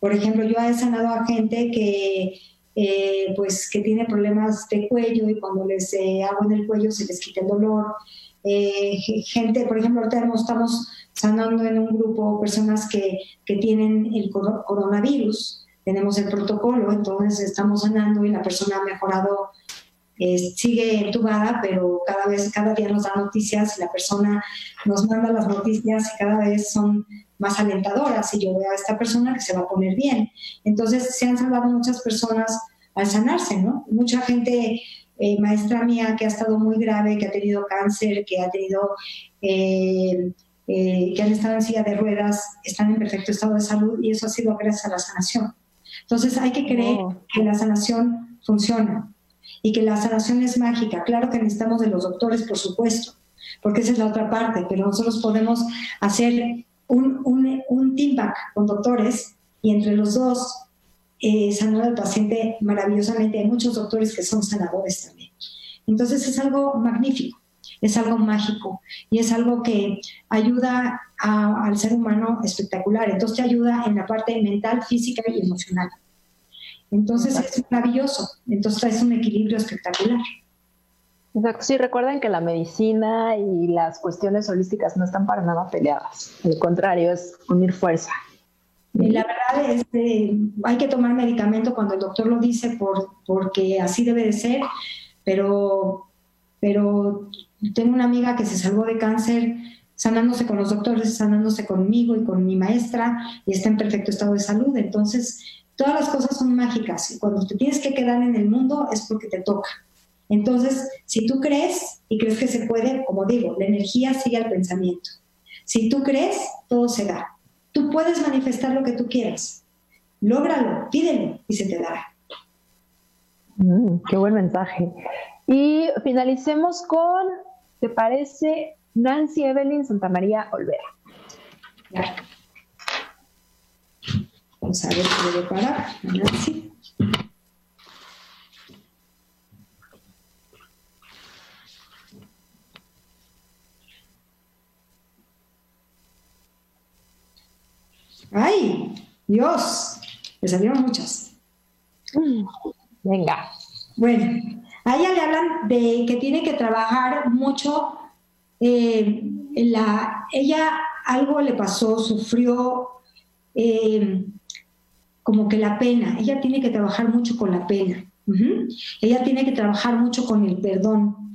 Por ejemplo, yo he sanado a gente que, eh, pues, que tiene problemas de cuello y cuando les eh, hago en el cuello se les quita el dolor. Eh, gente, por ejemplo, ahorita estamos sanando en un grupo personas que, que tienen el coronavirus. Tenemos el protocolo, entonces estamos sanando y la persona ha mejorado sigue entubada, pero cada vez, cada día nos da noticias y la persona nos manda las noticias y cada vez son más alentadoras y yo veo a esta persona que se va a poner bien. Entonces se han salvado muchas personas al sanarse, ¿no? Mucha gente, eh, maestra mía, que ha estado muy grave, que ha tenido cáncer, que ha tenido, eh, eh, que han estado en silla de ruedas, están en perfecto estado de salud y eso ha sido gracias a la sanación. Entonces hay que creer oh. que la sanación funciona y que la sanación es mágica. Claro que necesitamos de los doctores, por supuesto, porque esa es la otra parte, pero nosotros podemos hacer un, un, un team back con doctores y entre los dos eh, sanar al paciente maravillosamente. Hay muchos doctores que son sanadores también. Entonces es algo magnífico, es algo mágico y es algo que ayuda al ser humano espectacular. Entonces te ayuda en la parte mental, física y emocional. Entonces es maravilloso. Entonces es un equilibrio espectacular. Exacto. Sí, recuerden que la medicina y las cuestiones holísticas no están para nada peleadas. Al contrario, es unir fuerza. Y la verdad es que hay que tomar medicamento cuando el doctor lo dice por, porque así debe de ser, pero, pero tengo una amiga que se salvó de cáncer sanándose con los doctores, sanándose conmigo y con mi maestra y está en perfecto estado de salud. Entonces, todas las cosas son mágicas y cuando te tienes que quedar en el mundo es porque te toca. Entonces, si tú crees y crees que se puede, como digo, la energía sigue al pensamiento. Si tú crees, todo se da. Tú puedes manifestar lo que tú quieras. Lógralo, pídelo y se te dará. Mm, qué buen mensaje. Y finalicemos con, ¿te parece Nancy Evelyn Santa María Olvera? Vamos a ver qué le parar Nancy. ¡Ay! Dios, me salieron muchas. Venga. Bueno, a ella le hablan de que tiene que trabajar mucho. Eh, la, ella algo le pasó, sufrió eh, como que la pena. Ella tiene que trabajar mucho con la pena. Ella tiene que trabajar mucho con el perdón.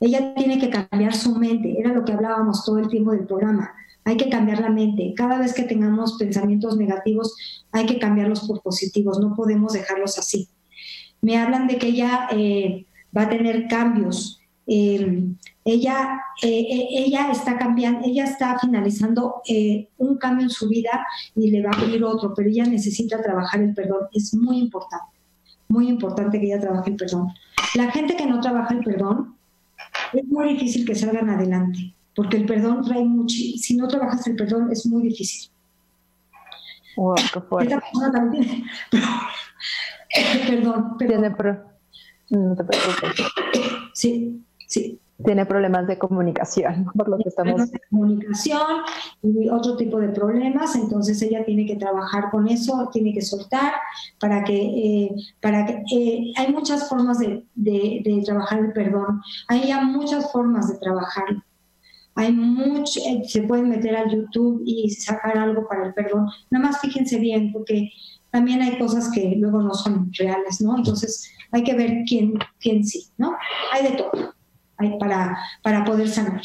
Ella tiene que cambiar su mente. Era lo que hablábamos todo el tiempo del programa. Hay que cambiar la mente. Cada vez que tengamos pensamientos negativos, hay que cambiarlos por positivos. No podemos dejarlos así. Me hablan de que ella eh, va a tener cambios. Em, ella, eh, eh, ella está cambiando, ella está finalizando un cambio en su vida y le va a pedir otro, pero ella necesita trabajar el perdón. Es muy importante, muy importante que ella trabaje el perdón. La gente que no trabaja el perdón, es muy difícil que salgan adelante porque el perdón trae mucho, si no trabajas el perdón es muy difícil. Wow, qué fuerte. También, perdón, perdón. no te preocupes. Sí, sí. Tiene problemas de comunicación, por lo que estamos. De comunicación y otro tipo de problemas, entonces ella tiene que trabajar con eso, tiene que soltar para que, eh, para que eh, hay muchas formas de, de, de, trabajar el perdón, hay ya muchas formas de trabajarlo hay mucho, eh, se pueden meter al YouTube y sacar algo para el perdón. Nada más fíjense bien, porque también hay cosas que luego no son reales, ¿no? Entonces hay que ver quién, quién sí, ¿no? Hay de todo hay para, para poder sanar.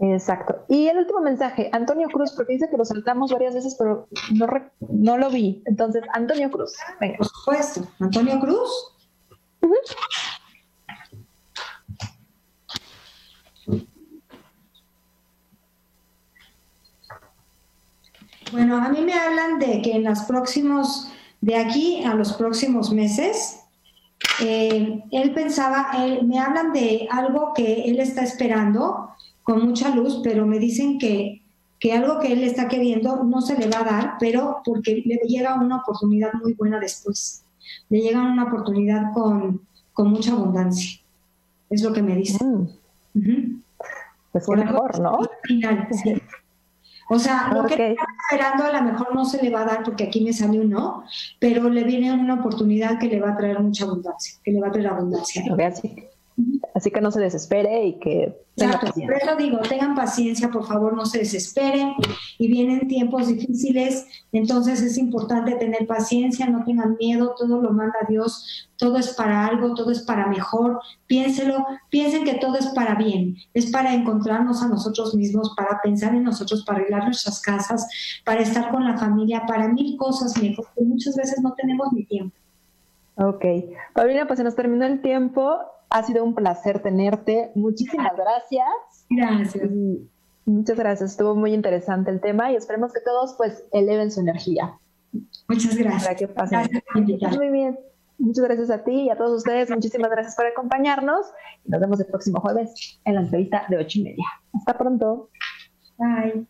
Exacto. Y el último mensaje, Antonio Cruz, porque dice que lo saltamos varias veces, pero no, no lo vi. Entonces, Antonio Cruz. Venga. Por supuesto. Antonio Cruz. Bueno, a mí me hablan de que en los próximos, de aquí a los próximos meses, eh, él pensaba, él, me hablan de algo que él está esperando con mucha luz, pero me dicen que, que algo que él está queriendo no se le va a dar, pero porque le llega una oportunidad muy buena después. Le llega una oportunidad con, con mucha abundancia. Es lo que me dicen. Mm. Pues Por mejor, ¿no? Final, sí. O sea, lo que está esperando a lo mejor no se le va a dar porque aquí me sale un no, pero le viene una oportunidad que le va a traer mucha abundancia, que le va a traer abundancia. Así que no se desespere y que tenga paciencia. Por eso digo, tengan paciencia, por favor, no se desesperen. Y vienen tiempos difíciles, entonces es importante tener paciencia, no tengan miedo, todo lo manda Dios, todo es para algo, todo es para mejor. Piénselo, piensen que todo es para bien, es para encontrarnos a nosotros mismos, para pensar en nosotros, para arreglar nuestras casas, para estar con la familia, para mil cosas mejor, que muchas veces no tenemos ni tiempo. Ok. Paulina, pues se nos terminó el tiempo. Ha sido un placer tenerte. Muchísimas gracias. Gracias. muchas gracias. Estuvo muy interesante el tema y esperemos que todos pues eleven su energía. Muchas gracias. gracias Muy bien. Muchas gracias a ti y a todos ustedes. Muchísimas gracias por acompañarnos. Nos vemos el próximo jueves en la entrevista de ocho y media. Hasta pronto. Bye.